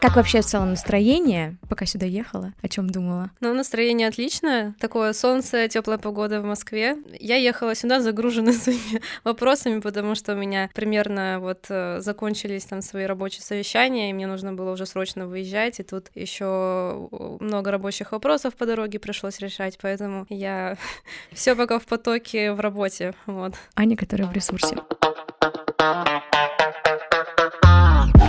Как вообще в целом настроение, пока сюда ехала? О чем думала? Ну, настроение отличное. Такое солнце, теплая погода в Москве. Я ехала сюда загружена своими вопросами, потому что у меня примерно вот э, закончились там свои рабочие совещания, и мне нужно было уже срочно выезжать, и тут еще много рабочих вопросов по дороге пришлось решать, поэтому я все пока в потоке в работе. Вот. Аня, которая в ресурсе.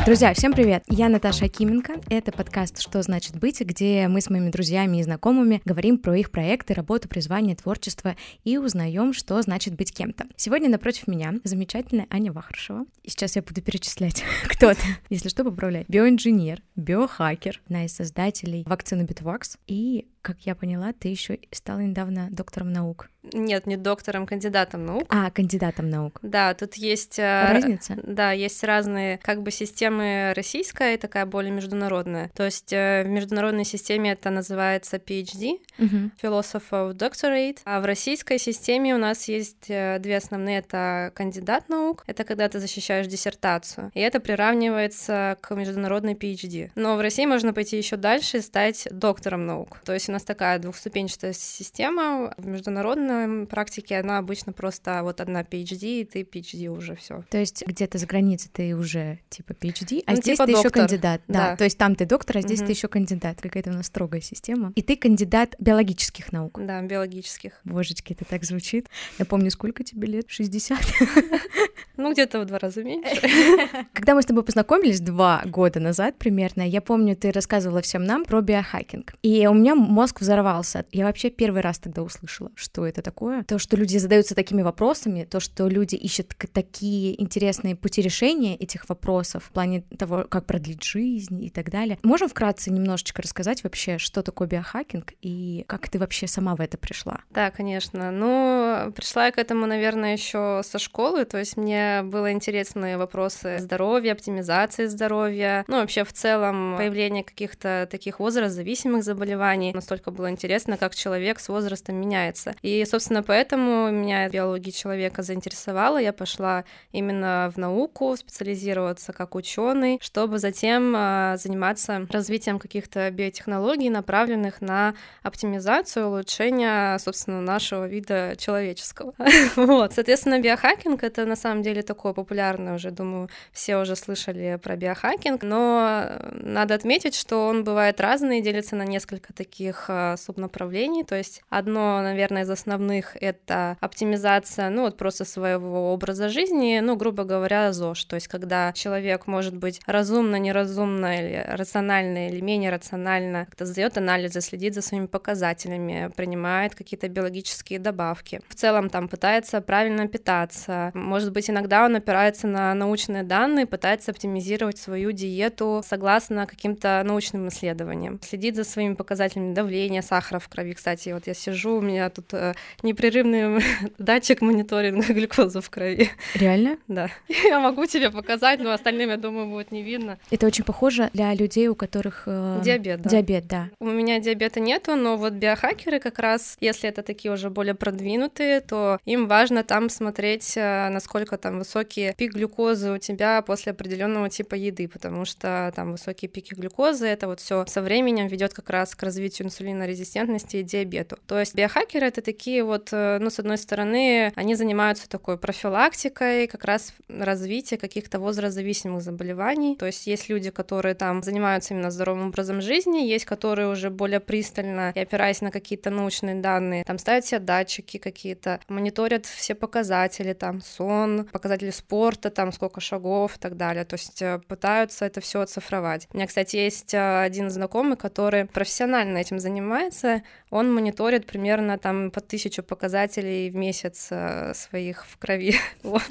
Друзья, всем привет! Я Наташа Акименко. Это подкаст «Что значит быть?», где мы с моими друзьями и знакомыми говорим про их проекты, работу, призвание, творчество и узнаем, что значит быть кем-то. Сегодня напротив меня замечательная Аня Вахаршева. И сейчас я буду перечислять, кто ты. Если что, поправляй. Биоинженер, биохакер, одна из создателей вакцины Bitwax и как я поняла, ты еще стала недавно доктором наук. Нет, не доктором, кандидатом наук. А, кандидатом наук. Да, тут есть... Э, Разница? Да, есть разные как бы системы российская и такая более международная. То есть э, в международной системе это называется PhD, uh-huh. Philosophy of Doctorate, а в российской системе у нас есть э, две основные. Это кандидат наук, это когда ты защищаешь диссертацию, и это приравнивается к международной PhD. Но в России можно пойти еще дальше и стать доктором наук. То есть у нас такая двухступенчатая система. В международной практике она обычно просто вот одна PhD, и ты PhD уже все. То есть где-то за границей ты уже типа PhD, а ну, здесь типа ты еще кандидат. Да. да. То есть там ты доктор, а здесь угу. ты еще кандидат. Какая-то у нас строгая система. И ты кандидат биологических наук. Да, биологических. Божечки, это так звучит. Я помню, сколько тебе лет? 60? Ну, где-то в два раза меньше. Когда мы с тобой познакомились два года назад примерно, я помню, ты рассказывала всем нам про биохакинг. И у меня мозг взорвался. Я вообще первый раз тогда услышала, что это такое. То, что люди задаются такими вопросами, то, что люди ищут такие интересные пути решения этих вопросов в плане того, как продлить жизнь и так далее. Можем вкратце немножечко рассказать вообще, что такое биохакинг и как ты вообще сама в это пришла? Да, конечно. Ну, пришла я к этому, наверное, еще со школы, то есть мне было интересны вопросы здоровья, оптимизации здоровья, ну, вообще в целом появление каких-то таких возрастзависимых заболеваний настолько было интересно, как человек с возрастом меняется. И, собственно, поэтому меня биология человека заинтересовала. Я пошла именно в науку, специализироваться как ученый, чтобы затем а, заниматься развитием каких-то биотехнологий, направленных на оптимизацию, улучшение, собственно, нашего вида человеческого. вот, соответственно, биохакинг — это на самом деле такое популярное уже, думаю, все уже слышали про биохакинг, но надо отметить, что он бывает разный, делится на несколько таких а, субнаправлений. То есть одно, наверное, из основных — это оптимизация, ну вот просто своего образа жизни, ну, грубо говоря, ЗОЖ. То есть когда человек может быть разумно, неразумно или рационально или менее рационально, как-то сдает анализы, следит за своими показателями, принимает какие-то биологические добавки. В целом там пытается правильно питаться. Может быть, иногда он опирается на научные данные, пытается оптимизировать свою диету согласно каким-то научным исследованиям. Следит за своими показателями давление, сахара в крови. Кстати, вот я сижу, у меня тут э, непрерывный датчик мониторинга глюкозы в крови. Реально? Да. Я могу тебе показать, но остальным, я думаю, будет не видно. Это очень похоже для людей, у которых... Э... Диабет, да. Диабет, да. У меня диабета нету, но вот биохакеры как раз, если это такие уже более продвинутые, то им важно там смотреть, э, насколько там высокие пик глюкозы у тебя после определенного типа еды, потому что там высокие пики глюкозы, это вот все со временем ведет как раз к развитию инсулинорезистентности и диабету. То есть биохакеры — это такие вот, э, ну, с одной стороны, они занимаются такой профилактикой, как раз развития каких-то возрастзависимых заболеваний. То есть есть люди, которые там занимаются именно здоровым образом жизни, есть которые уже более пристально и опираясь на какие-то научные данные, там ставят себе датчики какие-то, мониторят все показатели, там сон, показатели спорта, там сколько шагов и так далее. То есть э, пытаются это все оцифровать. У меня, кстати, есть э, один знакомый, который профессионально этим занимается, он мониторит примерно там по тысячу показателей в месяц э, своих в крови. вот.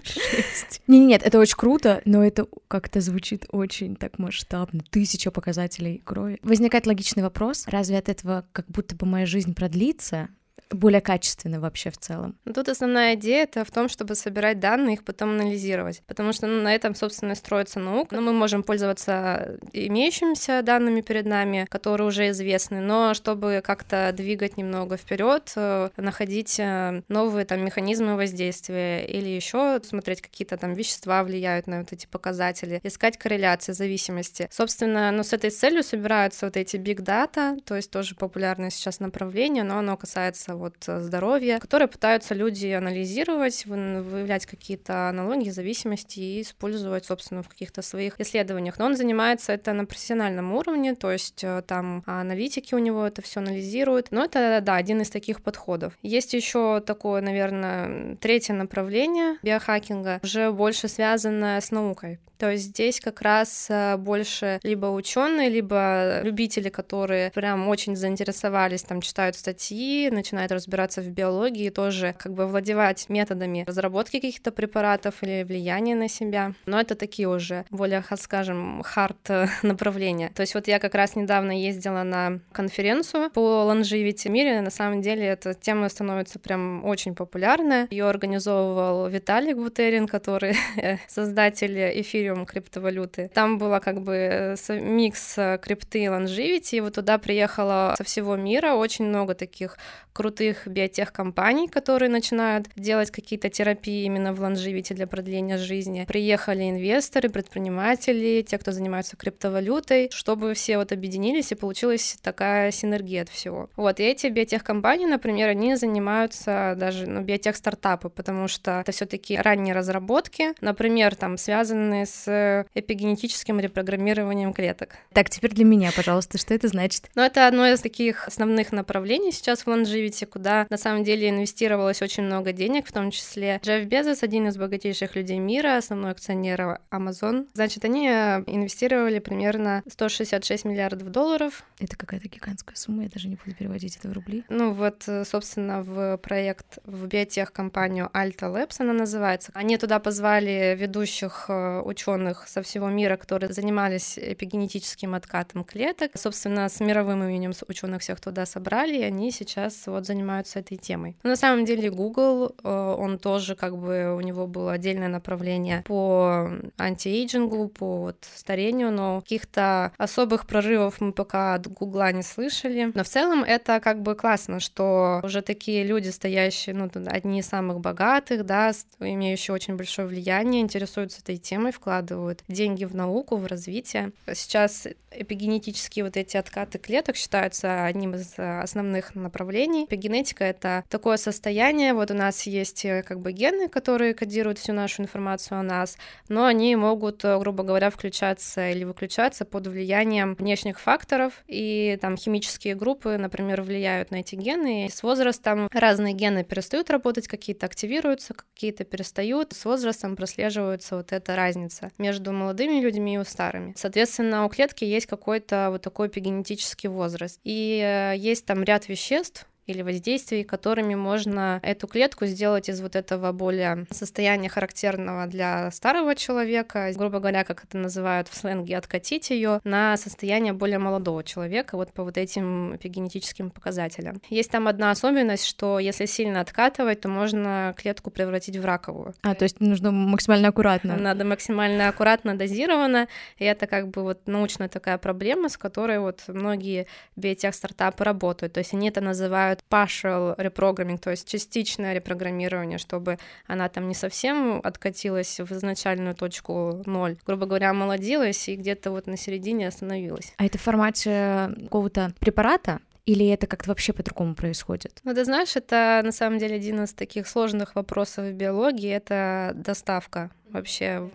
Не, нет, это очень круто, но это как-то звучит очень так масштабно. Тысяча показателей крови. Возникает логичный вопрос, разве от этого как будто бы моя жизнь продлится? Более качественно вообще в целом? Ну, тут основная идея это в том, чтобы собирать данные, их потом анализировать, потому что ну, на этом, собственно, строится наука. Ну, мы можем пользоваться имеющимися данными перед нами, которые уже известны, но чтобы как-то двигать немного вперед, э, находить э, новые там механизмы воздействия или еще смотреть какие-то там вещества влияют на вот эти показатели, искать корреляции, зависимости. Собственно, ну, с этой целью собираются вот эти big data, то есть тоже популярное сейчас направление, но оно касается вот э, здоровья, которые пытаются люди анализировать, выявлять какие-то аналогии, зависимости и использовать, собственно, в каких-то своих исследованиях. Но он занимается это на профессиональном уровне, то есть э, там аналитики у него это все анализируют. Но это, да, один из таких подходов. Есть еще такое, наверное, третье направление биохакинга, уже больше связанное с наукой. То есть здесь как раз э, больше либо ученые, либо любители, которые прям очень заинтересовались, там читают статьи, начинают разбираться в биологии, тоже как бы владевать методами разработки каких-то препаратов или влияния на себя. Но это такие уже более, скажем, хард направления. То есть вот я как раз недавно ездила на конференцию по longevity мире. На самом деле эта тема становится прям очень популярная. Ее организовывал Виталик Бутерин, который создатель эфириума эфириум криптовалюты. Там была как бы э, микс э, крипты и longevity, и вот туда приехало со всего мира очень много таких крутых биотех-компаний, которые начинают делать какие-то терапии именно в лонживите для продления жизни. Приехали инвесторы, предприниматели, те, кто занимается криптовалютой, чтобы все вот объединились и получилась такая синергия от всего. Вот, и эти биотех-компании, например, они занимаются даже, ну, биотех-стартапы, потому что это все таки ранние разработки, например, там, связанные с эпигенетическим репрограммированием клеток. Так, теперь для меня, пожалуйста, что это значит? Ну, это одно из таких основных направлений сейчас в лонживите, Activity, куда на самом деле инвестировалось очень много денег, в том числе Джефф Безос, один из богатейших людей мира, основной акционер Amazon. Значит, они э, инвестировали примерно 166 миллиардов долларов. Это какая-то гигантская сумма, я даже не буду переводить это в рубли. Ну вот, э, собственно, в проект, в биотех-компанию Alta Labs она называется. Они туда позвали ведущих э, ученых со всего мира, которые занимались эпигенетическим откатом клеток. Собственно, с мировым именем ученых всех туда собрали, и они сейчас вот занимаются этой темой. Но на самом деле Google, э, он тоже как бы, у него было отдельное направление по антиэйджингу, по вот старению, но каких-то особых прорывов мы пока от Гугла не слышали. Но в целом это как бы классно, что уже такие люди, стоящие, ну, одни из самых богатых, да, имеющие очень большое влияние, интересуются этой темой, вкладывают деньги в науку, в развитие. Сейчас эпигенетические вот эти откаты клеток считаются одним из основных направлений Эпигенетика — это такое состояние, вот у нас есть э, как бы гены, которые кодируют всю нашу информацию о нас, но они могут, э, грубо говоря, включаться или выключаться под влиянием внешних факторов, и там химические группы, например, влияют на эти гены, и с возрастом разные гены перестают работать, какие-то активируются, какие-то перестают, с возрастом прослеживается вот эта разница между молодыми людьми и старыми. Соответственно, у клетки есть какой-то вот такой эпигенетический возраст, и э, есть там ряд веществ, или воздействий, которыми можно эту клетку сделать из вот этого более состояния характерного для старого человека, грубо говоря, как это называют в сленге, откатить ее на состояние более молодого человека, вот по вот этим эпигенетическим показателям. Есть там одна особенность, что если сильно откатывать, то можно клетку превратить в раковую. А, то есть нужно максимально аккуратно. Надо максимально аккуратно, дозировано, и это как бы вот научная такая проблема, с которой вот многие биотех-стартапы работают, то есть они это называют называют partial reprogramming, то есть частичное репрограммирование, чтобы она там не совсем откатилась в изначальную точку ноль, грубо говоря, омолодилась и где-то вот на середине остановилась. А это в формате какого-то препарата? Или это как-то вообще по-другому происходит? Ну, ты знаешь, это на самом деле один из таких сложных вопросов в биологии, это доставка вообще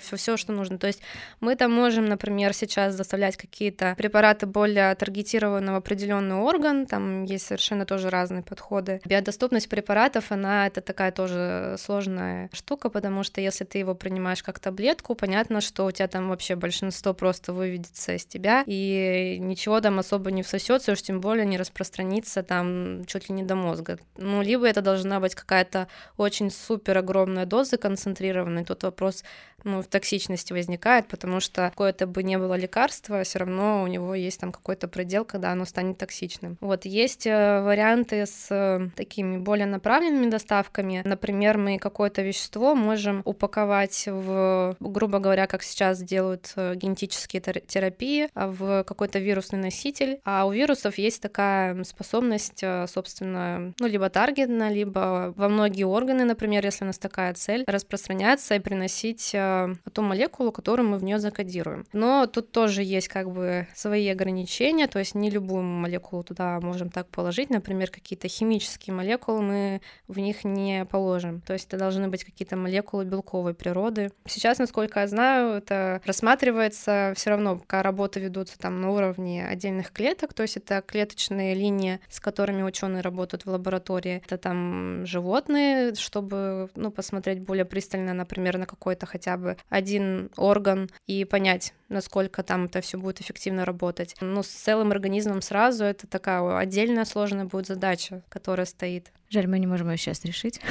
все, все, что нужно. То есть мы там можем, например, сейчас доставлять какие-то препараты более таргетированные в определенный орган, там есть совершенно тоже разные подходы. Биодоступность препаратов, она это такая тоже сложная штука, потому что если ты его принимаешь как таблетку, понятно, что у тебя там вообще большинство просто выведется из тебя, и ничего там особо не всосется, уж тем более не распространится там чуть ли не до мозга. Ну, либо это должна быть какая-то очень супер огромная доза концентрированная, тут вопрос ну, в токсичности возникает, потому что какое-то бы не было лекарство, все равно у него есть там какой-то предел, когда оно станет токсичным. Вот, есть э, варианты с э, такими более направленными доставками. Например, мы какое-то вещество можем упаковать в, грубо говоря, как сейчас делают э, генетические терапии, а в какой-то вирусный носитель. А у вирусов есть такая способность, собственно, ну, либо таргетно, либо во многие органы, например, если у нас такая цель, распространяться и приносить ту молекулу, которую мы в нее закодируем. Но тут тоже есть как бы свои ограничения, то есть не любую молекулу туда можем так положить, например, какие-то химические молекулы мы в них не положим, то есть это должны быть какие-то молекулы белковой природы. Сейчас, насколько я знаю, это рассматривается все равно, пока работы ведутся там на уровне отдельных клеток, то есть это клеточные линии, с которыми ученые работают в лаборатории, это там животные, чтобы ну, посмотреть более пристально, например, на какой-то хотя бы один орган и понять, насколько там это все будет эффективно работать. Но с целым организмом сразу это такая отдельная сложная будет задача, которая стоит. Жаль, мы не можем ее сейчас решить.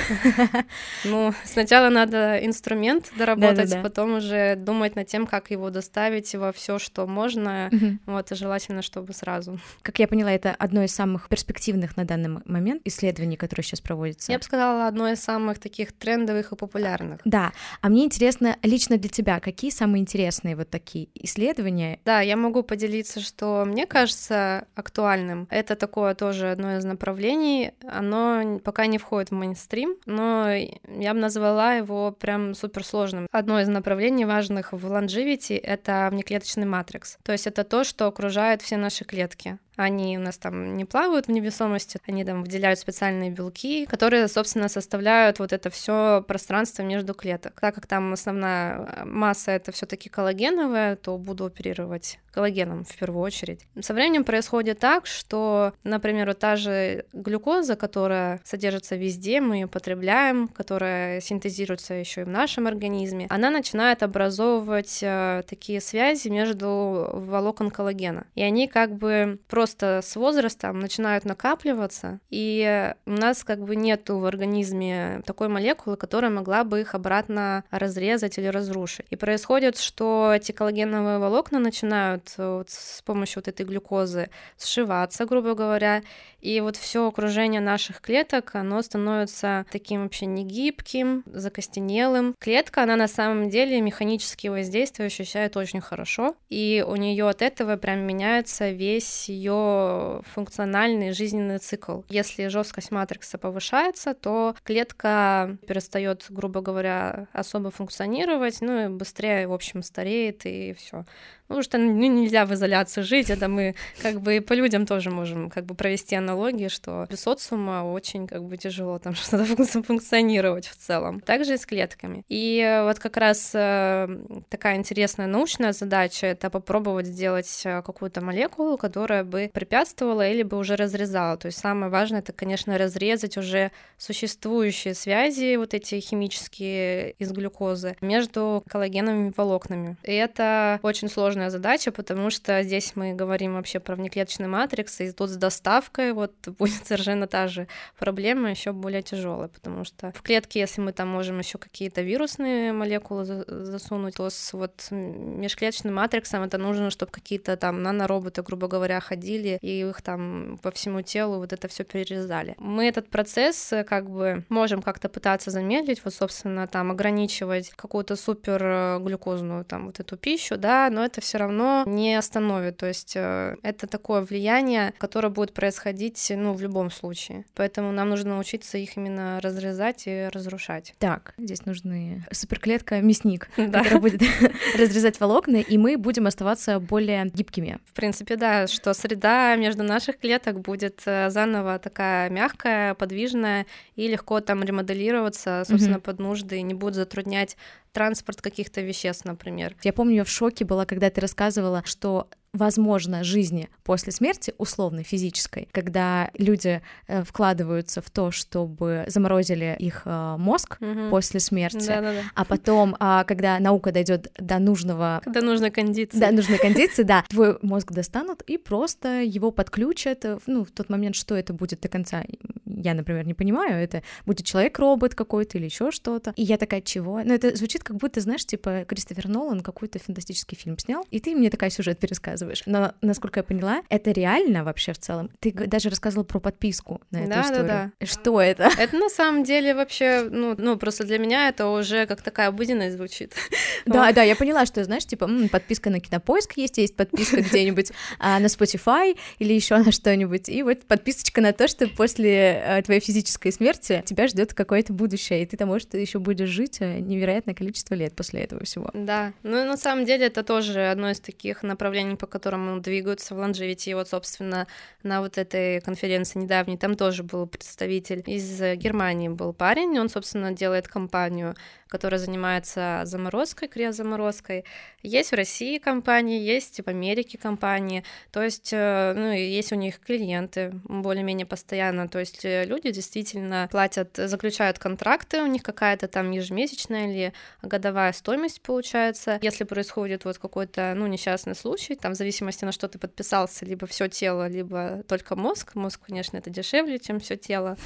Ну, сначала надо инструмент доработать, потом уже думать над тем, как его доставить во все, что можно. Вот, и желательно, чтобы сразу. Как я поняла, это одно из самых перспективных на данный момент исследований, которые сейчас проводятся. Я бы сказала, одно из самых таких трендовых и популярных. Да. А мне интересно лично для тебя, какие самые интересные вот такие исследования? Да, я могу поделиться, что мне кажется актуальным. Это такое тоже одно из направлений. Оно пока не входит в мейнстрим, но я бы назвала его прям суперсложным. Одно из направлений важных в longevity — это внеклеточный матрикс. То есть это то, что окружает все наши клетки. Они у нас там не плавают в невесомости, они там выделяют специальные белки, которые, собственно, составляют вот это все пространство между клеток. Так как там основная масса это все-таки коллагеновая, то буду оперировать коллагеном в первую очередь. Со временем происходит так, что, например, вот та же глюкоза, которая содержится везде, мы ее потребляем, которая синтезируется еще и в нашем организме, она начинает образовывать э, такие связи между волокон коллагена. И они как бы просто с возрастом начинают накапливаться, и у нас как бы нету в организме такой молекулы, которая могла бы их обратно разрезать или разрушить. И происходит, что эти коллагеновые волокна начинают Э, вот с помощью вот этой глюкозы сшиваться, грубо говоря, и вот все окружение наших клеток, оно становится таким вообще негибким, закостенелым. Клетка, она на самом деле механические воздействия ощущает очень хорошо, и у нее от этого прям меняется весь ее функциональный жизненный цикл. Если жесткость матрикса повышается, то клетка перестает, грубо говоря, особо функционировать, ну и быстрее, в общем, стареет и все. Ну, потому что ну, нельзя в изоляции жить, это мы как бы и по людям тоже можем как бы провести аналогии, что без социума очень как бы тяжело там что-то функционировать в целом. Также и с клетками. И вот как раз э, такая интересная научная задача — это попробовать сделать э, какую-то молекулу, которая бы препятствовала или бы уже разрезала. То есть самое важное — это, конечно, разрезать уже существующие связи, вот эти химические из глюкозы, между коллагеновыми волокнами. И это очень сложная задача, потому что здесь мы говорим вообще про внеклеточный матрикс, и тут с доставкой вот будет совершенно та же проблема, еще более тяжелая, потому что в клетке, если мы там можем еще какие-то вирусные молекулы засунуть, то с вот межклеточным матриксом это нужно, чтобы какие-то там нанороботы, грубо говоря, ходили и их там по всему телу вот это все перерезали. Мы этот процесс как бы можем как-то пытаться замедлить, вот, собственно, там ограничивать какую-то супер глюкозную там вот эту пищу, да, но это все равно не остановит. То есть э, это такое влияние, которое будет происходить, ну, в любом случае. Поэтому нам нужно научиться их именно разрезать и разрушать. Так, здесь нужны суперклетка-мясник, да. который будет разрезать волокна, и мы будем оставаться более гибкими. В принципе, да, что среда между наших клеток будет э, заново такая мягкая, подвижная и легко там ремоделироваться, собственно, под нужды, не будет затруднять транспорт каких-то веществ, например. Я помню, я в шоке была, когда ты рассказывала, что возможно, жизни после смерти, условно физической, когда люди э, вкладываются в то, чтобы заморозили их э, мозг угу. после смерти, Да-да-да. а потом, а, когда наука дойдет до нужного... Когда нужной кондиции. Да, нужной кондиции, да, твой мозг достанут и просто его подключат, э, ну, в тот момент, что это будет до конца, я, например, не понимаю, это будет человек-робот какой-то или еще что-то. И я такая, чего? Ну, это звучит как будто, знаешь, типа Кристофер Нолан какой-то фантастический фильм снял, и ты мне такая сюжет пересказываешь. Но, насколько я поняла, это реально вообще в целом. Ты даже рассказывала про подписку на эту да, историю. Да, да. Что это? Это на самом деле вообще, ну, ну, просто для меня это уже как такая обыденность звучит. Да, да, я поняла, что, знаешь, типа, подписка на Кинопоиск есть, есть подписка где-нибудь а, на Spotify или еще на что-нибудь, и вот подписочка на то, что после а, твоей физической смерти тебя ждет какое-то будущее, и ты там, может, еще будешь жить э, невероятное количество лет после этого всего. Да, ну на самом деле это тоже одно из таких направлений, по которым двигаются в Longevity. И вот, собственно, на вот этой конференции недавней там тоже был представитель из Германии был парень, он, собственно, делает компанию которая занимается заморозкой, криозаморозкой. Есть в России компании, есть в Америке компании, то есть, э, ну, есть у них клиенты более-менее постоянно, то есть э, люди действительно платят, заключают контракты, у них какая-то там ежемесячная или годовая стоимость получается. Если происходит вот какой-то, ну, несчастный случай, там, в зависимости на что ты подписался, либо все тело, либо только мозг, мозг, конечно, это дешевле, чем все тело.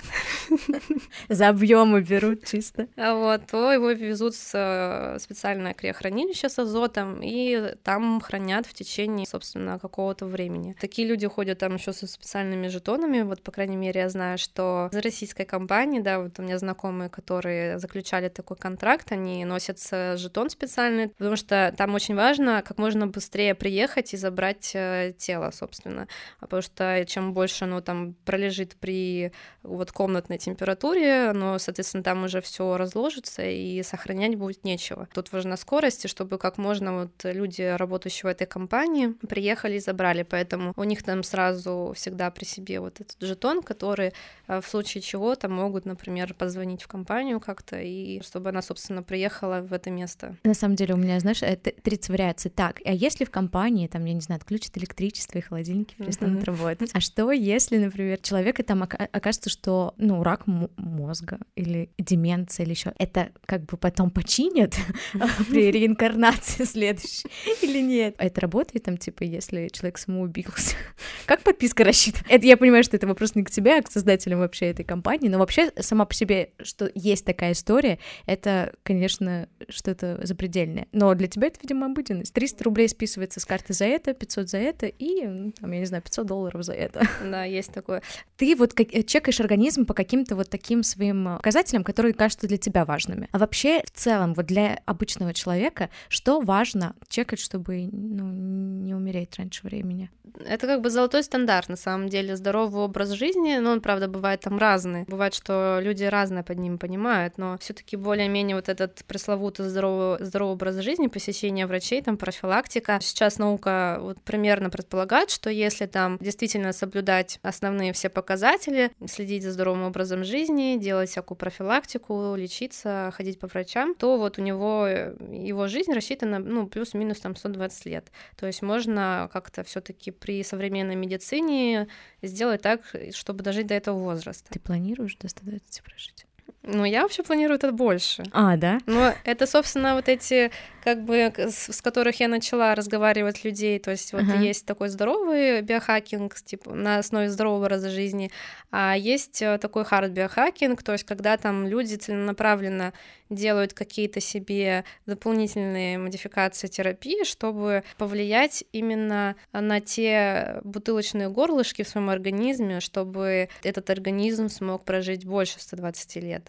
За объемы берут чисто. А вот, то его везут в э, специальное криохранилище с азотом, и там хранят в течение, собственно, какого-то времени. Такие люди ходят там еще со специальными жетонами, вот, по крайней мере, я знаю, что за российской компании, да, вот у меня знакомые, которые заключали такой контракт, они носят жетон специальный, потому что там очень важно как можно быстрее приехать и забрать э, тело, собственно, потому что чем больше оно там пролежит при вот комнатной температуре, оно, соответственно, там уже все разложится и сохранять будет нечего. Тут важна скорость, чтобы как можно вот люди, работающие в этой компании, приехали и забрали, поэтому у них там сразу всегда при себе вот этот жетон, который э, в случае чего там могут, например, позвонить в компанию как-то, и чтобы она, собственно, приехала в это место. На самом деле у меня, знаешь, 30 вариаций. Так, а если в компании, там, я не знаю, отключат электричество и холодильники перестанут mm-hmm. работать? А что, если, например, человека там окажется, что, ну, рак мозга или деменция или еще, это как бы потом починят при реинкарнации следующей или нет. А это работает там, типа, если человек самоубился? Как подписка рассчитана? Это я понимаю, что это вопрос не к тебе, а к создателям вообще этой компании, но вообще сама по себе, что есть такая история, это, конечно, что-то запредельное. Но для тебя это, видимо, обыденность. 300 рублей списывается с карты за это, 500 за это и, там, я не знаю, 500 долларов за это. Да, есть такое. Ты вот как, чекаешь организм по каким-то вот таким своим показателям, которые кажутся для тебя важными. А вообще вообще в целом вот для обычного человека что важно чекать, чтобы ну, не умереть раньше времени? Это как бы золотой стандарт, на самом деле, здоровый образ жизни, но он, правда, бывает там разный. Бывает, что люди разное под ним понимают, но все таки более-менее вот этот пресловутый здоровый, здоровый образ жизни, посещение врачей, там профилактика. Сейчас наука вот примерно предполагает, что если там действительно соблюдать основные все показатели, следить за здоровым образом жизни, делать всякую профилактику, лечиться, ходить по врачам, то вот у него э, его жизнь рассчитана, ну, плюс-минус там 120 лет. То есть можно как-то все таки при современной медицине сделать так, чтобы дожить до этого возраста. Ты планируешь до 120 прожить? Ну, я вообще планирую это больше. А, да? Но это, собственно, вот эти, как бы, с, с которых я начала разговаривать людей. То есть вот uh-huh. есть такой здоровый биохакинг, типа, на основе здорового образа жизни, а есть э, такой хард биохакинг, то есть когда там люди целенаправленно делают какие-то себе дополнительные модификации терапии, чтобы повлиять именно на те бутылочные горлышки в своем организме, чтобы этот организм смог прожить больше 120 лет.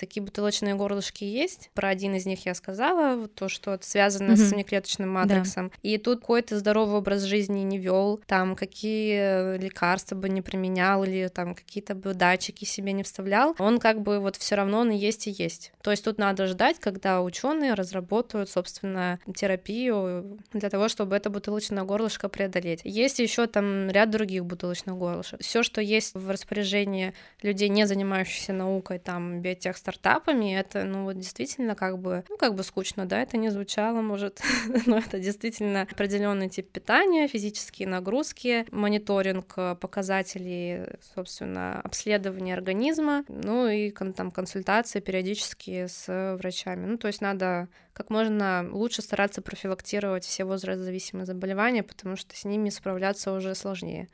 Такие бутылочные горлышки есть. Про один из них я сказала, то, что связано mm-hmm. с внеклеточным матриксом. Да. И тут какой-то здоровый образ жизни не вел, там какие лекарства бы не применял или там какие-то бы датчики себе не вставлял, он как бы вот все равно он и есть и есть. То есть тут надо ждать, когда ученые разработают, собственно, терапию для того, чтобы это бутылочное горлышко преодолеть. Есть еще там ряд других бутылочных горлышек. Все, что есть в распоряжении людей, не занимающихся наукой, там биотех стартапами. Это, ну, вот действительно как бы, ну, как бы скучно, да, это не звучало, может, но это действительно определенный тип питания, физические нагрузки, мониторинг показателей, собственно, обследование организма, ну и там консультации периодически с врачами. Ну, то есть надо как можно лучше стараться профилактировать все возрастзависимые заболевания, потому что с ними справляться уже сложнее.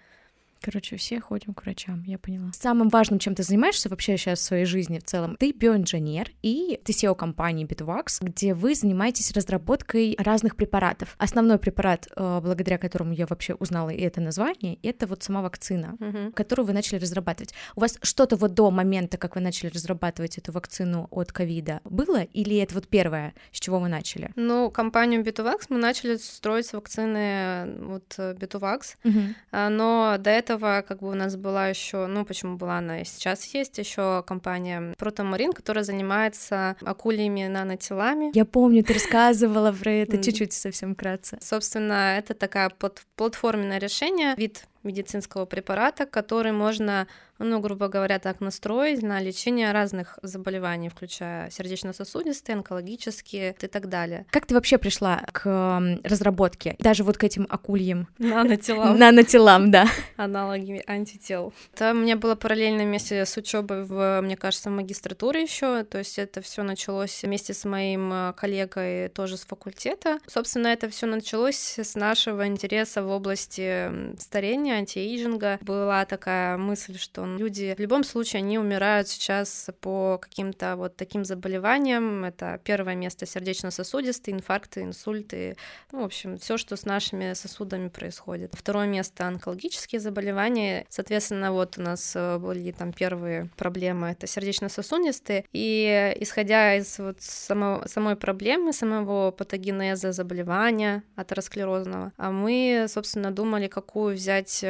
Короче, все ходим к врачам, я поняла. Самым важным, чем ты занимаешься вообще сейчас в своей жизни в целом, ты биоинженер и ты SEO компании Bitwax, где вы занимаетесь разработкой разных препаратов. Основной препарат, э, благодаря которому я вообще узнала и это название, это вот сама вакцина, угу. которую вы начали разрабатывать. У вас что-то вот до момента, как вы начали разрабатывать эту вакцину от ковида, было или это вот первое, с чего вы начали? Ну, компанию Bitwax мы начали строить с вакцины вот Bitwax, угу. но до этого этого как бы у нас была еще, ну почему была она и сейчас есть еще компания Протомарин, которая занимается акульями нанотелами. Я помню, ты рассказывала про это чуть-чуть совсем вкратце. Собственно, это такая платформенное решение, вид медицинского препарата, который можно ну, грубо говоря, так настроить на лечение разных заболеваний, включая сердечно-сосудистые, онкологические и так далее. Как ты вообще пришла к разработке, даже вот к этим акульям? Нанотелам. Нанотелам, да. Аналоги антител. Это у меня было параллельно вместе с учебой в, мне кажется, магистратуре еще, то есть это все началось вместе с моим э, коллегой тоже с факультета. Собственно, это все началось с нашего интереса в области старения, антиэйджинга. Была такая мысль, что Люди в любом случае, они умирают сейчас по каким-то вот таким заболеваниям. Это первое место сердечно-сосудистые, инфаркты, инсульты, ну, в общем, все, что с нашими сосудами происходит. Второе место онкологические заболевания. Соответственно, вот у нас э, были там первые проблемы, это сердечно-сосудистые. И исходя из вот самого, самой проблемы, самого патогенеза заболевания атеросклерозного, а мы, собственно, думали, какую взять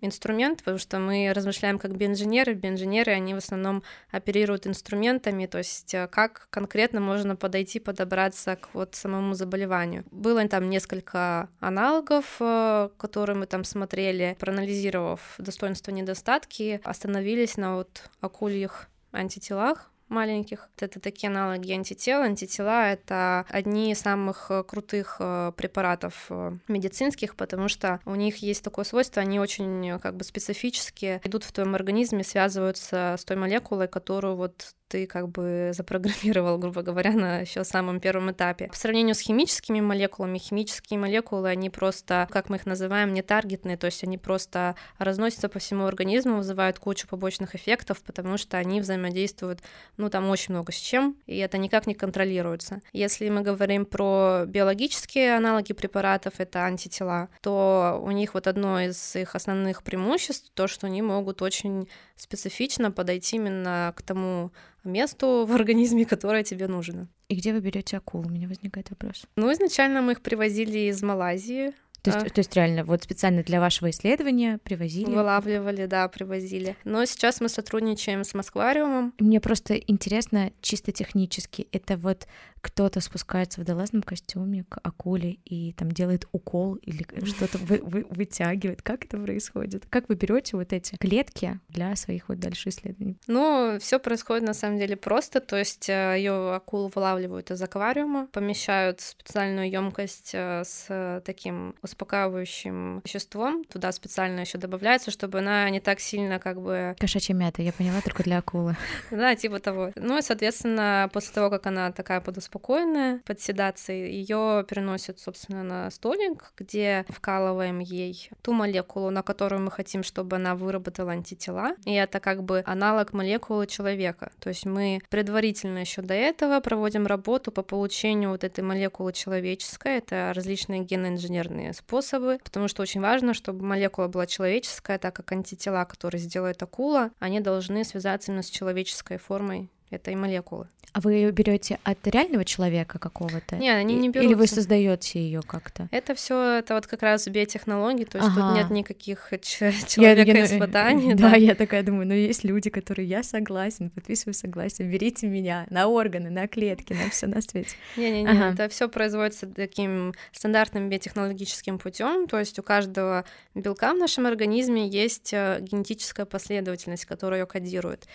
инструмент, потому что мы размышляем как биоинженеры. Биоинженеры, они в основном оперируют инструментами, то есть э, как конкретно можно подойти, подобраться к вот самому заболеванию. Было там несколько аналогов, э, которые мы там смотрели, проанализировав достоинства и недостатки, остановились на вот акульих антителах, маленьких. Это такие аналоги антител. Антитела — это одни из самых э, крутых э, препаратов э, медицинских, потому что у них есть такое свойство, они очень как бы специфически идут в твоем организме, связываются с той молекулой, которую вот ты как бы запрограммировал, грубо говоря, на еще самом первом этапе. По сравнению с химическими молекулами, химические молекулы, они просто, как мы их называем, не таргетные, то есть они просто разносятся по всему организму, вызывают кучу побочных эффектов, потому что они взаимодействуют, ну, там очень много с чем, и это никак не контролируется. Если мы говорим про биологические аналоги препаратов, это антитела, то у них вот одно из их основных преимуществ, то, что они могут очень специфично подойти именно к тому месту в организме, которое тебе нужно. И где вы берете акул? У меня возникает вопрос. Ну, изначально мы их привозили из Малайзии. То есть, а. то есть реально вот специально для вашего исследования привозили? Вылавливали, да, привозили. Но сейчас мы сотрудничаем с Москвариумом. Мне просто интересно чисто технически. Это вот кто-то спускается в долазном костюме к акуле и там делает укол или что-то вы, вы, вытягивает. Как это происходит? Как вы берете вот эти клетки для своих вот дальше исследований? Ну, все происходит на самом деле просто. То есть э, ее акулу вылавливают из аквариума, помещают в специальную емкость э, с таким успокаивающим веществом. Туда специально еще добавляется, чтобы она не так сильно как бы... Кошачья мята, я поняла, только для акулы. Да, типа того. Ну и, соответственно, после того, как она такая подуспокоена, спокойная под седацией, ее переносят, собственно, на столик, где вкалываем ей ту молекулу, на которую мы хотим, чтобы она выработала антитела. И это как бы аналог молекулы человека. То есть мы предварительно еще до этого проводим работу по получению вот этой молекулы человеческой. Это различные генно-инженерные способы, потому что очень важно, чтобы молекула была человеческая, так как антитела, которые сделает акула, они должны связаться именно с человеческой формой этой молекулы. А вы берете от реального человека какого-то? Нет, они не берут. Или вы создаете ее как-то? Это все это вот как раз биотехнологии, то есть ага. тут нет никаких человека испытаний. Да, я такая думаю, ну есть люди, которые я согласен, подписываю согласие, берите меня на органы, на клетки, на все на свете. Не-не-не, ага. это все производится таким стандартным биотехнологическим путем, то есть у каждого белка в нашем организме есть э, генетическая последовательность, которая ее кодирует.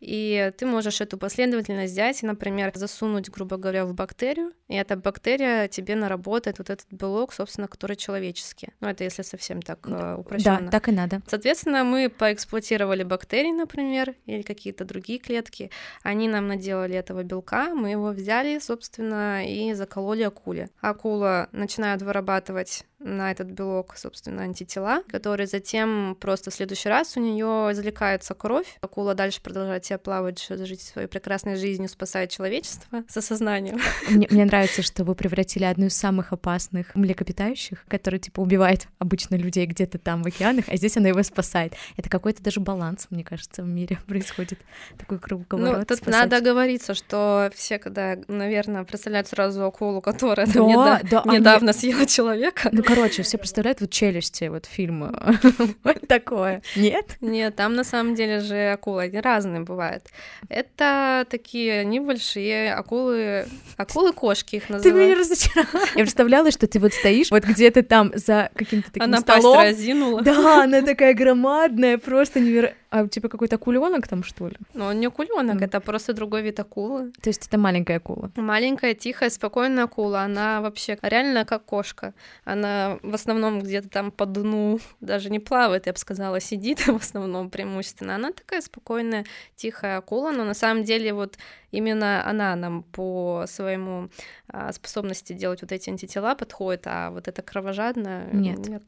И ты можешь эту эту последовательность взять и, например, засунуть, грубо говоря, в бактерию, и эта бактерия тебе наработает вот этот белок, собственно, который человеческий. Ну, это если совсем так э, упрощенно. Да, так и надо. Соответственно, мы поэксплуатировали бактерии, например, или какие-то другие клетки. Они нам наделали этого белка, мы его взяли, собственно, и закололи акуле. Акула начинает вырабатывать на этот белок, собственно, антитела, которые затем просто в следующий раз у нее извлекается кровь. Акула дальше продолжает себя плавать, жить своей прекрасной жизнью, спасает человечество с осознанием. Мне, мне нравится, что вы превратили одну из самых опасных млекопитающих, которые, типа, убивает обычно людей где-то там в океанах, а здесь она его спасает. Это какой-то даже баланс, мне кажется, в мире происходит. Такой круговорот. Ну, тут спасать. надо говориться, что все, когда, наверное, представляют сразу акулу, которая Да, там недо- да, они- недавно съела человека. Ну, короче, все представляют вот челюсти, вот фильм вот такое. Нет? Нет, там на самом деле же акулы, они разные бывают. Это такие небольшие акулы, акулы-кошки их Ты называют. меня разочаровала. Я представляла, что ты вот стоишь вот где-то там за каким-то таким Она пасть столом. разинула. Да, она такая громадная, просто невероятно. А у тебя какой-то акуленок там, что ли? Но он не акуленок, Мгм. это просто другой вид акулы. То есть это маленькая акула. Маленькая, тихая, спокойная акула. Она вообще реально как кошка. Она в основном где-то там по дну даже не плавает, я бы сказала, сидит в основном преимущественно. Она такая спокойная, тихая акула, но на самом деле вот именно она нам по своему а, способности делать вот эти антитела подходит, а вот эта кровожадная Нет. нет.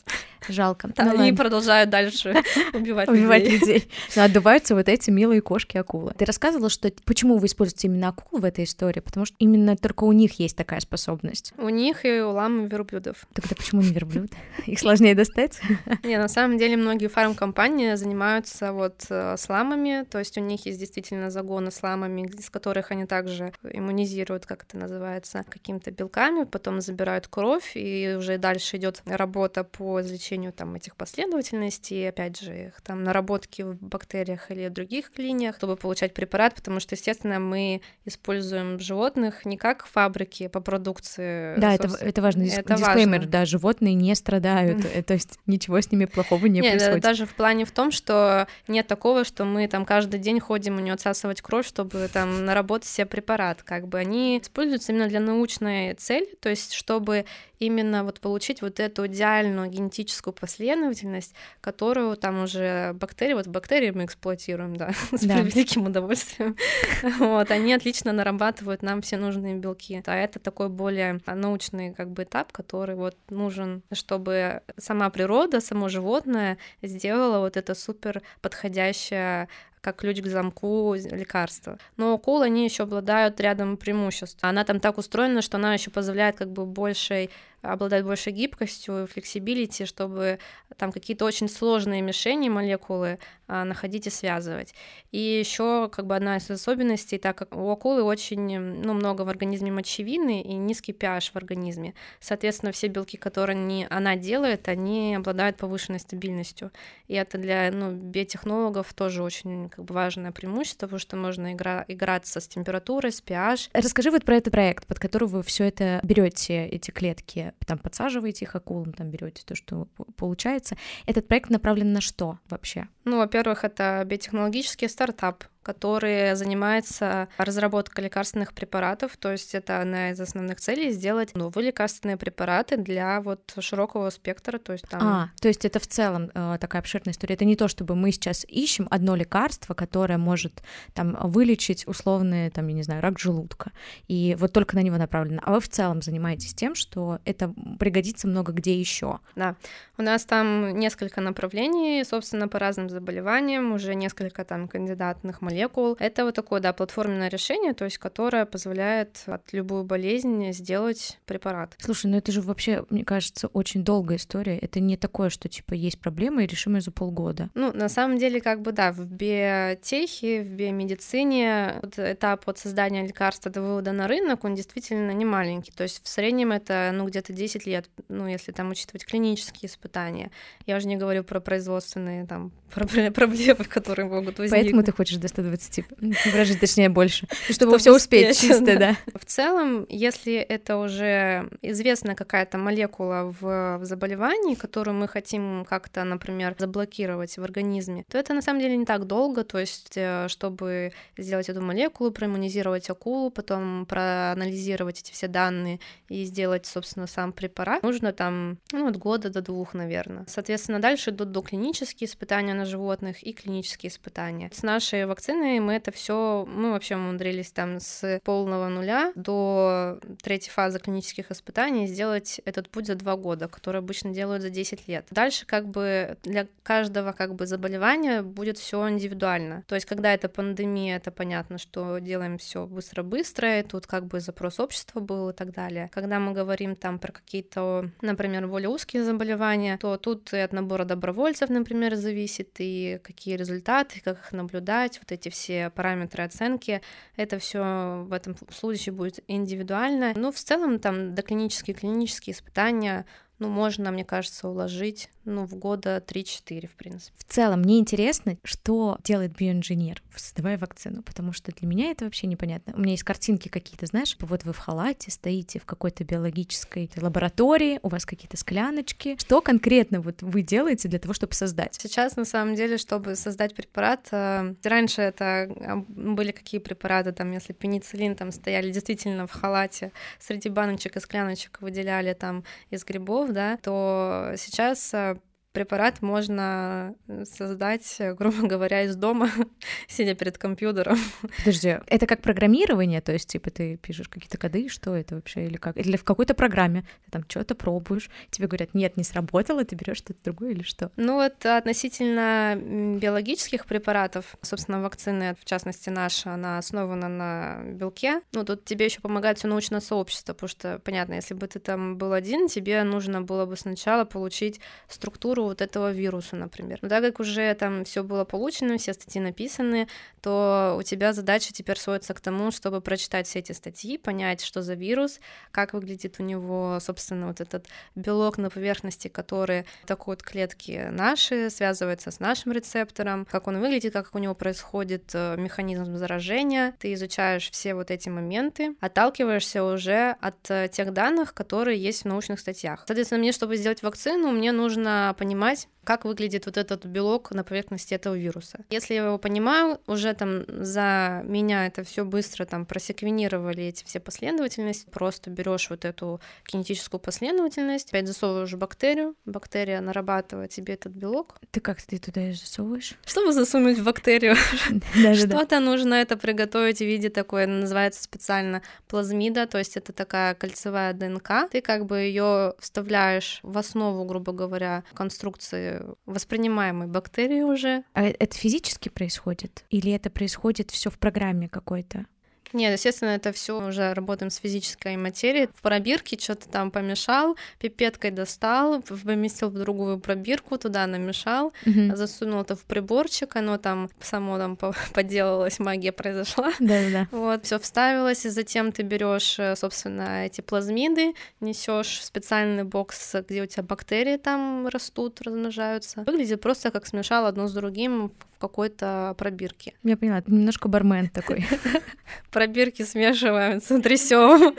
Жалко. Да, Ну они ладно. продолжают дальше убивать, Убивать людей. людей. Но отдуваются вот эти милые кошки-акулы. Ты рассказывала, что почему вы используете именно акул в этой истории? Потому что именно только у них есть такая способность. У них и у лам и верблюдов. Тогда почему не верблюд? Их сложнее достать? Не, на самом деле многие фармкомпании занимаются вот э, с ламами, то есть у них есть действительно загоны с ламами, из которых они также иммунизируют, как это называется, какими-то белками, потом забирают кровь, и уже дальше идет работа по извлечению там этих последовательностей, опять же, их там наработки в бактериях или других линиях, чтобы получать препарат, потому что, естественно, мы используем животных не как фабрики по продукции. Да, это, собственно. это важно. Дис- Это Дисклеймер, важно. да, животные не страдают, э, то есть ничего с ними плохого не происходит. даже в плане в том, что нет такого, что мы там каждый день ходим у нее отсасывать кровь, чтобы там наработать себе препарат. Как бы они используются именно для научной цели, то есть чтобы именно вот получить вот эту идеальную генетическую последовательность, которую там уже бактерии, вот бактерии мы эксплуатируем, да, с Да. превеликим удовольствием. Вот, они отлично нарабатывают нам все нужные белки. А это такой более научный как бы этап, который вот нужен, чтобы сама природа, само животное сделало вот это супер подходящее как ключ к замку лекарства. Но акулы, они еще обладают рядом преимуществ. Она там так устроена, что она еще позволяет как бы большей обладать большей гибкостью, flexibility, чтобы там какие-то очень сложные мишени, молекулы находить и связывать. И еще как бы одна из особенностей, так как у акулы очень ну, много в организме мочевины и низкий pH в организме. Соответственно, все белки, которые не, она делает, они обладают повышенной стабильностью. И это для ну, биотехнологов тоже очень как бы, важное преимущество, потому что можно игра, играться с температурой, с pH. Расскажи вот про этот проект, под который вы все это берете, эти клетки, там подсаживаете их акулам, там берете то, что получается. Этот проект направлен на что вообще? Ну, во-первых, это биотехнологический стартап, который занимается разработкой лекарственных препаратов, то есть это одна из основных целей сделать новые лекарственные препараты для вот широкого спектра, то есть там А, то есть это в целом э, такая обширная история. Это не то, чтобы мы сейчас ищем одно лекарство, которое может там вылечить условный, там, я не знаю, рак желудка, и вот только на него направлено. А вы в целом занимаетесь тем, что это пригодится много где еще. Да, у нас там несколько направлений, собственно, по разным заболеваниям, уже несколько там кандидатных молекул. Это вот такое, да, платформенное решение, то есть которое позволяет от любую болезнь сделать препарат. Слушай, ну это же вообще, мне кажется, очень долгая история. Это не такое, что типа есть проблема и решим ее за полгода. Ну, на самом деле, как бы, да, в биотехе, в биомедицине вот этап от создания лекарства до вывода на рынок, он действительно не маленький. То есть в среднем это, ну, где-то 10 лет, ну, если там учитывать клинические испытания. Я уже не говорю про производственные там проблемы, которые могут возникнуть. Поэтому ты хочешь до 120 прожить, точнее, больше, чтобы все успеть чисто, да. В целом, если это уже известна какая-то молекула в, в заболевании, которую мы хотим как-то, например, заблокировать в организме, то это на самом деле не так долго, то есть э, чтобы сделать эту молекулу, проиммунизировать акулу, потом проанализировать эти все данные и сделать, собственно, сам препарат, нужно там ну, от года до двух, наверное. Соответственно, дальше идут доклинические испытания на животных и клинические испытания. С нашей вакциной мы это все, мы вообще умудрились там с полного нуля до третьей фазы клинических испытаний сделать этот путь за два года, который обычно делают за 10 лет. Дальше как бы для каждого как бы заболевания будет все индивидуально. То есть, когда это пандемия, это понятно, что делаем все быстро-быстро, и тут как бы запрос общества был и так далее. Когда мы говорим там про какие-то, например, более узкие заболевания, то тут и от набора добровольцев, например, зависит, и какие результаты, как их наблюдать, вот эти все параметры оценки, это все в этом случае будет индивидуально. Но в целом там доклинические клинические испытания ну, можно, мне кажется, уложить ну, в года 3-4, в принципе. В целом, мне интересно, что делает биоинженер, создавая вакцину, потому что для меня это вообще непонятно. У меня есть картинки какие-то, знаешь, вот вы в халате стоите в какой-то биологической лаборатории, у вас какие-то скляночки. Что конкретно вот вы делаете для того, чтобы создать? Сейчас, на самом деле, чтобы создать препарат, э, раньше это а, были какие препараты, там, если пенициллин, там стояли действительно в халате, среди баночек и скляночек выделяли там из грибов, да, то сейчас э, препарат можно э, создать, э, грубо говоря, из дома, сидя перед компьютером. Подожди, это как программирование, то есть, типа, ты пишешь какие-то коды, что это вообще, или как? Или в какой-то программе ты там что-то пробуешь, тебе говорят, нет, не сработало, ты берешь что-то другое или что? Ну вот относительно биологических препаратов, собственно, вакцины, в частности наша, она основана на белке, ну тут тебе еще помогает все научное сообщество, потому что, понятно, если бы ты там был один, тебе нужно было бы сначала получить структуру вот этого вируса, например. Но так как уже там все было получено, все статьи написаны, то у тебя задача теперь сводится к тому, чтобы прочитать все эти статьи, понять, что за вирус, как выглядит у него, собственно, вот этот белок на поверхности, который атакует клетки наши, связывается с нашим рецептором, как он выглядит, как у него происходит э, механизм заражения. Ты изучаешь все вот эти моменты, отталкиваешься уже от э, тех данных, которые есть в научных статьях. Соответственно, мне, чтобы сделать вакцину, мне нужно понимать, понимать, как выглядит вот этот белок на поверхности этого вируса. Если я его понимаю, уже там за меня это все быстро там просеквенировали эти все последовательности, просто берешь вот эту кинетическую последовательность, опять засовываешь бактерию, бактерия нарабатывает тебе этот белок. Ты как ты туда ее засовываешь? Чтобы засунуть в бактерию, что-то нужно это приготовить в виде такой, называется специально плазмида, то есть это такая кольцевая ДНК. Ты как бы ее вставляешь в основу, грубо говоря, конструкции конструкции воспринимаемой бактерии уже. А это физически происходит? Или это происходит все в программе какой-то? Нет, естественно, это все уже работаем с физической материей. В пробирке что-то там помешал, пипеткой достал, поместил в другую пробирку, туда намешал, угу. засунул это в приборчик, оно там само там поделалось, магия произошла. Да-да. Вот, все вставилось, и затем ты берешь, э, собственно, эти плазмиды, несешь в специальный бокс, где у тебя бактерии там растут, размножаются. Выглядит просто как смешал одно с другим в какой-то пробирке. Я поняла, немножко бармен такой. Пробирки смешиваем, трясем,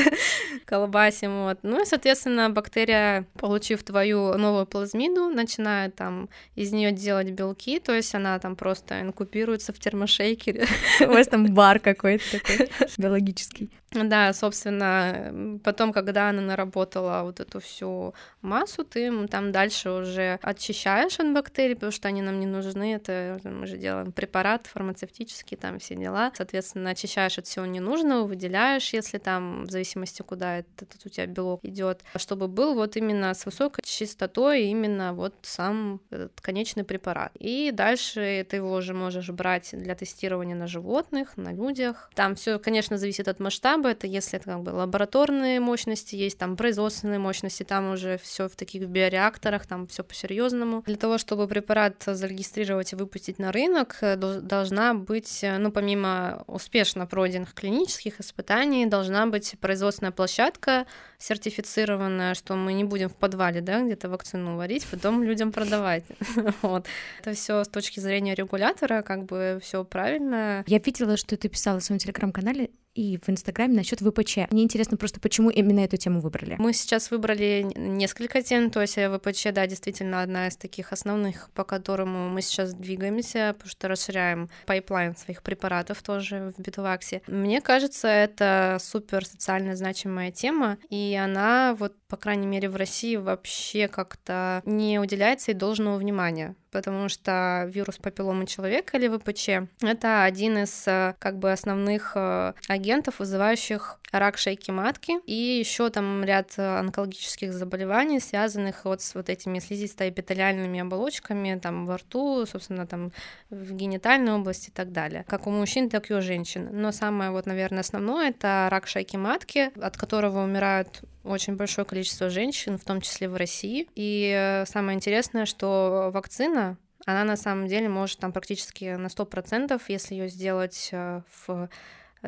колбасим. Вот. Ну и, соответственно, бактерия, получив твою новую плазмиду, начинает там из нее делать белки, то есть она там просто инкубируется в термошейкере. У вас там бар какой-то такой биологический. Да, собственно, потом, когда она наработала вот эту всю массу, ты там дальше уже очищаешь от бактерий, потому что они нам не нужны. Это мы же делаем препарат фармацевтический, там все дела. Соответственно, очищаешь от всего ненужного, выделяешь, если там, в зависимости, куда этот, у тебя белок идет, чтобы был вот именно с высокой чистотой именно вот сам этот конечный препарат. И дальше ты его уже можешь брать для тестирования на животных, на людях. Там все, конечно, зависит от масштаба, это если это как бы лабораторные мощности есть, там производственные мощности, там уже все в таких биореакторах, там все по-серьезному. Для того, чтобы препарат зарегистрировать и выпустить на рынок, э, должна быть, э, ну, помимо успешно пройденных клинических испытаний, должна быть производственная площадка сертифицированная, что мы не будем в подвале, да, где-то вакцину варить, потом людям продавать. вот. Это все с точки зрения регулятора, как бы все правильно. Я видела, что ты писала в своем телеграм-канале и в Инстаграме насчет ВПЧ. Мне интересно просто, почему именно эту тему выбрали? Мы сейчас выбрали несколько тем, то есть э, ВПЧ, да, действительно одна из таких основных, по которому мы сейчас двигаемся, потому что расширяем пайплайн своих препаратов тоже в Бетуваксе. Мне кажется, это супер социально значимая тема, и она вот, по крайней мере, в России вообще как-то не уделяется и должного внимания потому что вирус папилломы человека или ВПЧ — это один из э, как бы основных э, агентов, вызывающих рак шейки матки, и еще там ряд э, онкологических заболеваний, связанных вот с вот этими слизисто-эпителиальными оболочками там во рту, собственно, там в генитальной области и так далее, как у мужчин, так и у женщин. Но самое вот, наверное, основное — это рак шейки матки, от которого умирают очень большое количество женщин, в том числе в России. И самое интересное, что вакцина, она на самом деле может там практически на 100%, если ее сделать э, в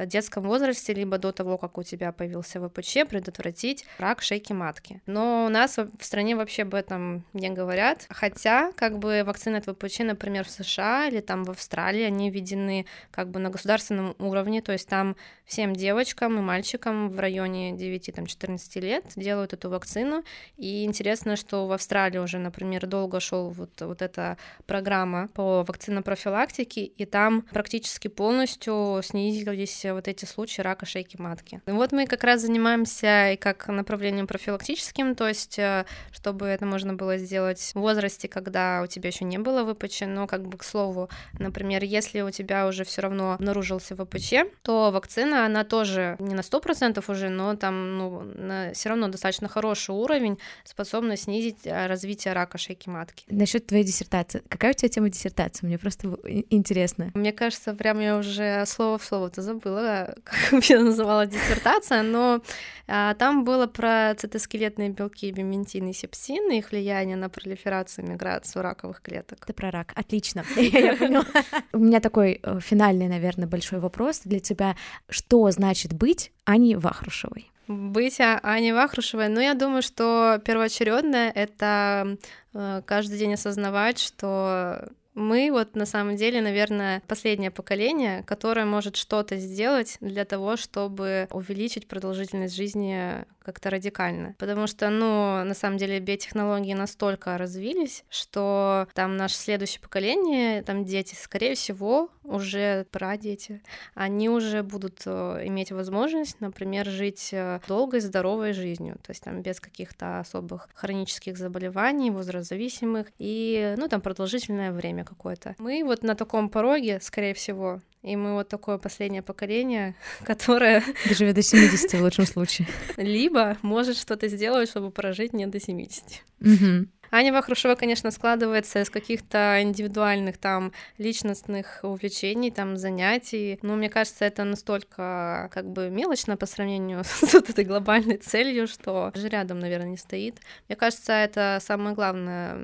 детском возрасте, либо до того, как у тебя появился ВПЧ, предотвратить рак шейки матки. Но у нас в стране вообще об этом не говорят, хотя как бы вакцины от ВПЧ, например, в США или там в Австралии, они введены как бы на государственном уровне, то есть там всем девочкам и мальчикам в районе 9-14 лет делают эту вакцину, и интересно, что в Австралии уже, например, долго шел вот, вот эта программа по вакцинопрофилактике, и там практически полностью снизились вот эти случаи рака шейки матки. Вот мы как раз занимаемся и как направлением профилактическим, то есть э, чтобы это можно было сделать в возрасте, когда у тебя еще не было ВПЧ, но как бы к слову, например, если у тебя уже все равно обнаружился ВПЧ, то вакцина, она тоже не на 100% уже, но там ну, все равно достаточно хороший уровень, способна снизить э, развитие рака шейки матки. Насчет твоей диссертации. Какая у тебя тема диссертации? Мне просто интересно. Мне кажется, прям я уже слово в слово это забыла забыла, как я называла диссертация, но а, там было про цитоскелетные белки биментин и сепсин и их влияние на пролиферацию и миграцию раковых клеток. Это про рак. Отлично. Я поняла. У меня такой э, финальный, наверное, большой вопрос для тебя. Что значит быть Аней Вахрушевой? Быть а, Аней Вахрушевой, ну, я думаю, что первоочередное — это э, каждый день осознавать, что мы вот на самом деле, наверное, последнее поколение, которое может что-то сделать для того, чтобы увеличить продолжительность жизни как-то радикально. Потому что, ну, на самом деле биотехнологии настолько развились, что там наше следующее поколение, там дети, скорее всего, уже прадети, они уже будут э, иметь возможность, например, жить э, долгой, здоровой жизнью, то есть там без каких-то особых хронических заболеваний, возрастзависимых и, ну, там продолжительное время какое-то. Мы вот на таком пороге, скорее всего, и мы вот такое последнее поколение, которое... Доживет до 70 в лучшем случае. Либо может что-то сделать, чтобы прожить не до 70. Угу. Аня Вахрушева, конечно, складывается из каких-то индивидуальных там личностных увлечений, там занятий. Но мне кажется, это настолько как бы мелочно по сравнению с вот этой глобальной целью, что же рядом, наверное, не стоит. Мне кажется, это самое главное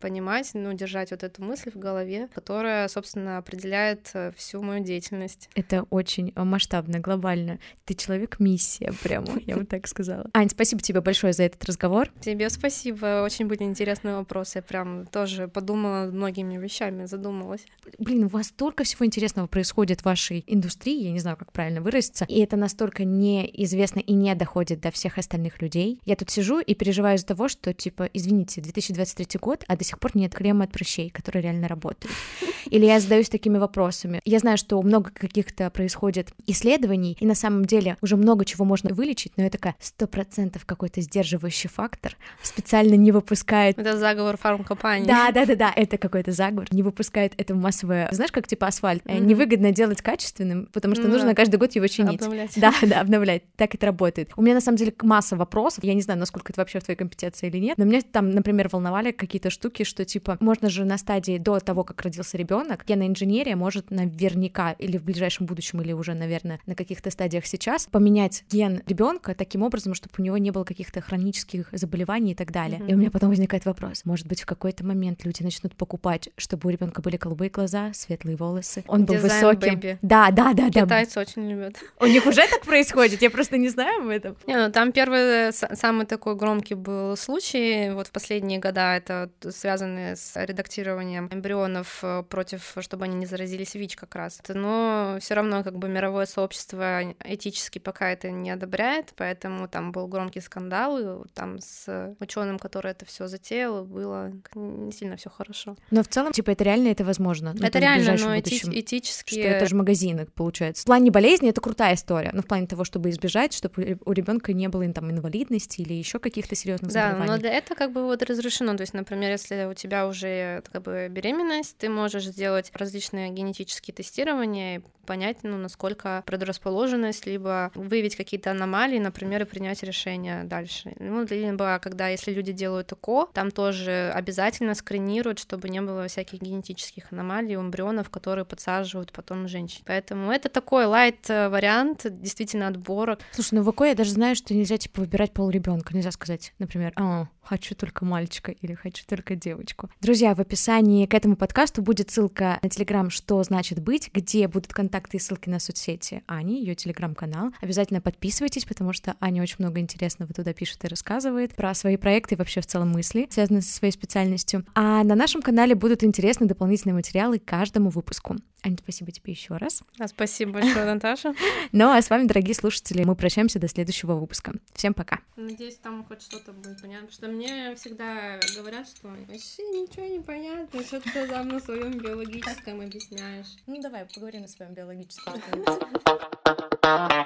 понимать, ну, держать вот эту мысль в голове, которая, собственно, определяет э, всю мою деятельность. Это очень масштабно, глобально. Ты человек-миссия прямо, я бы так сказала. Ань, спасибо тебе большое за этот разговор. Тебе спасибо, очень были интересны интересный вопрос. Я прям тоже подумала многими вещами, задумалась. Блин, у вас столько всего интересного происходит в вашей индустрии, я не знаю, как правильно выразиться, и это настолько неизвестно и не доходит до всех остальных людей. Я тут сижу и переживаю из-за того, что, типа, извините, 2023 год, а до сих пор нет крема от прыщей, который реально работает. Или я задаюсь такими вопросами. Я знаю, что много каких-то происходит исследований, и на самом деле уже много чего можно вылечить, но это такая сто процентов какой-то сдерживающий фактор. Специально не выпускает... Это заговор фармкомпании. Да, да, да, да, это какой-то заговор. Не выпускает это массовое... Знаешь, как типа асфальт? Mm-hmm. Невыгодно делать качественным, потому что mm-hmm. нужно каждый год его чинить. Обновлять. Да, да, обновлять. Так это работает. У меня на самом деле масса вопросов. Я не знаю, насколько это вообще в твоей компетенции или нет, но меня там, например, волновали какие-то штуки, что типа можно же на стадии до того, как родился ребенок, геноинженерия может наверняка или в ближайшем будущем, или уже, наверное, на каких-то стадиях сейчас поменять ген ребенка таким образом, чтобы у него не было каких-то хронических заболеваний и так далее. Mm-hmm. И у меня потом возникает вопрос: может быть, в какой-то момент люди начнут покупать, чтобы у ребенка были голубые глаза, светлые волосы, он был Дизайн высоким. baby. Да, да, да, да. Китайцы очень любят. У них уже так происходит, я просто не знаю об этом. Не, ну там первый самый такой громкий был случай вот в последние года, это связанные с редактированием эмбрионов э, против, чтобы они не заразились ВИЧ как раз. Но все равно как бы мировое сообщество этически пока это не одобряет, поэтому там был громкий скандал, и там с ученым, который это все затеял, было не сильно все хорошо. Но в целом, типа, это реально это возможно. Ну, это реально, но будущем, этически... Что это же магазины, получается. В плане болезни это крутая история, но в плане того, чтобы избежать, чтобы у ребенка не было там инвалидности или еще каких-то серьезных да, заболеваний. Да, но этого как бы вот разрешено. То есть, например, если у тебя уже как бы беременность, ты можешь сделать различные генетические тестирования и понять, ну, насколько предрасположенность, либо выявить какие-то аномалии, например, и принять решение дальше. Ну, либо когда, если люди делают ЭКО, там тоже обязательно скринируют, чтобы не было всяких генетических аномалий эмбрионов, которые подсаживают потом женщин. Поэтому это такой лайт-вариант действительно отбора. Слушай, ну в ЭКО я даже знаю, что нельзя, типа, выбирать пол ребенка. Нельзя сказать, например, а, хочу только мальчика или хочу только девочку. Друзья, в описании к этому подкасту будет ссылка на телеграм «Что значит быть», где будут контакты и ссылки на соцсети Ани, ее телеграм-канал. Обязательно подписывайтесь, потому что Аня очень много интересного туда пишет и рассказывает про свои проекты и вообще в целом мысли, связанные со своей специальностью. А на нашем канале будут интересные дополнительные материалы каждому выпуску. Аня, спасибо тебе еще раз. А спасибо большое, Наташа. Ну а с вами, дорогие слушатели, мы прощаемся до следующего выпуска. Всем пока. Надеюсь, там хоть что-то будет понятно, потому что мне всегда говорят, что вообще ничего не понятно, что ты там на своем биологическом объясняешь. Ну давай, поговорим на своем биологическом.